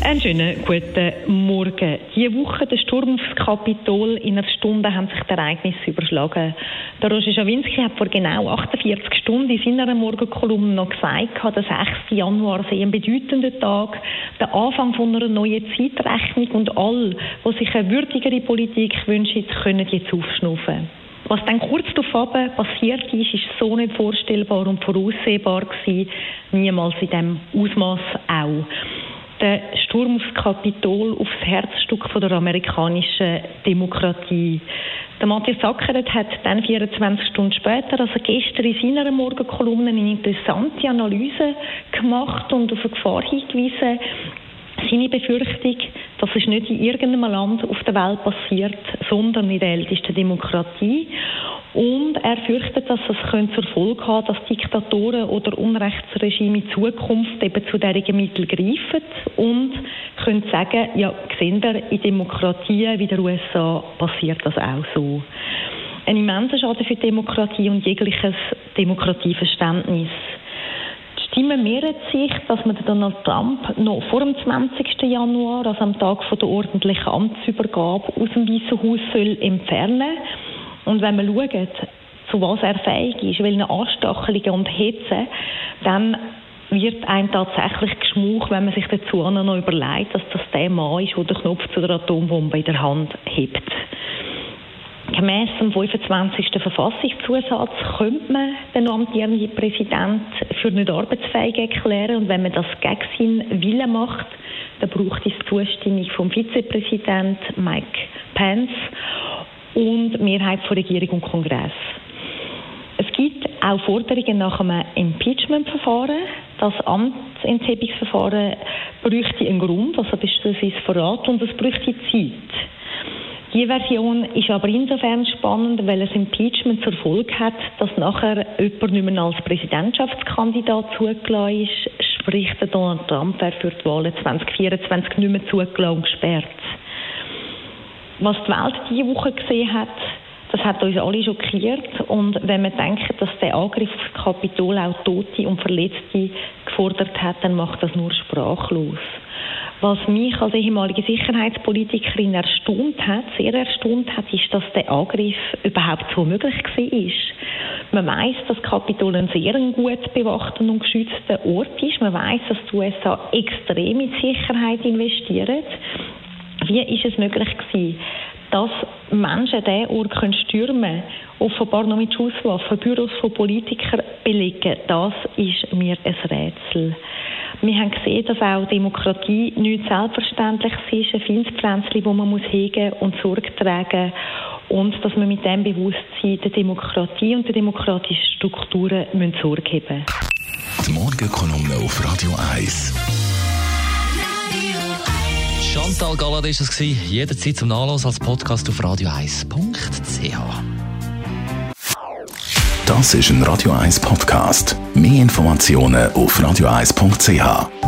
Einen schönen guten Morgen. Diese Woche der Sturm aufs Kapitol. In einer Stunde haben sich die Ereignisse überschlagen. Der Roger Schawinski hat vor genau 48 Stunden in seiner Morgenkolumne noch gesagt, der 6. Januar sei ein bedeutender Tag, der Anfang von einer neuen Zeitrechnung und all, die sich eine würdigere Politik wünschen, können jetzt aufschnuffen. Was dann kurz darauf passiert ist, ist so nicht vorstellbar und voraussehbar gewesen, niemals in diesem Ausmaß auch der Sturm aufs Kapitol, aufs Herzstück von der amerikanischen Demokratie. Der Matthias Sackeret hat dann 24 Stunden später, also gestern in seiner Morgenkolumne, eine interessante Analyse gemacht und auf eine Gefahr hingewiesen. Seine Befürchtung, dass es nicht in irgendeinem Land auf der Welt passiert, sondern in der ältesten Demokratie. Und er fürchtet, dass es könnte zur Folge haben, dass Diktatoren oder Unrechtsregime in Zukunft eben zu diesen Mitteln greifen und können sagen, ja, sehen wir, in Demokratien wie der USA passiert das auch so. Ein immenser Schaden für Demokratie und jegliches Demokratieverständnis. Die Stimmen mehren sich, dass man Donald Trump noch vor dem 20. Januar, also am Tag der ordentlichen Amtsübergabe, aus dem Weißen Haus soll entfernen soll. Und wenn man schaut, zu was er fähig ist, welchen Anstachelungen und Hitze, dann wird einem tatsächlich geschmuch, wenn man sich dazu noch überlegt, dass das der Mann ist, der den Knopf zu der Atombombe in der Hand hebt. Gemäss dem 25. Verfassungszusatz könnte man den amtierenden Präsident für nicht arbeitsfähig erklären und wenn man das gegen seinen Willen macht, dann braucht es die Zustimmung vom Vizepräsident Mike Pence und Mehrheit von Regierung und Kongress. Es gibt auch Forderungen nach einem Impeachment-Verfahren. Das Amtsenthebungsverfahren bräuchte einen Grund, also beispielsweise Verrat, und es bräuchte Zeit. Die Version ist aber insofern spannend, weil es Impeachment zur Folge hat, dass nachher jemand nicht mehr als Präsidentschaftskandidat zugelassen ist, sprich der Donald Trump wäre für die Wahlen 2024 nicht mehr zugelassen und gesperrt. Was die Welt diese Woche gesehen hat, das hat uns alle schockiert. Und wenn man denkt, dass der Angriff auf das Kapitol auch Tote und Verletzte gefordert hat, dann macht das nur sprachlos. Was mich als ehemalige Sicherheitspolitikerin erstaunt hat, sehr erstaunt hat, ist, dass der Angriff überhaupt so möglich war. Man weiß, dass Kapitol ein sehr gut bewachter und geschützter Ort ist. Man weiß, dass die USA extrem in Sicherheit investieren. Wie ist es möglich gewesen, dass Menschen diesen Ort können stürmen offenbar noch mit Schusswaffen, Büros von Politikern belegen, das ist mir ein Rätsel. Wir haben gesehen, dass auch Demokratie nicht selbstverständlich ist, ein Finspflänzchen, das man muss hegen und Sorge tragen und dass wir mit dem Bewusstsein der Demokratie und der demokratischen Strukturen Sorge haben Die Morgenkolumne auf Radio 1. Chantal Galler war es. Jederzeit zum Nachlass als Podcast auf radio1.ch. Das ist ein Radio 1 Podcast. Mehr Informationen auf radio1.ch.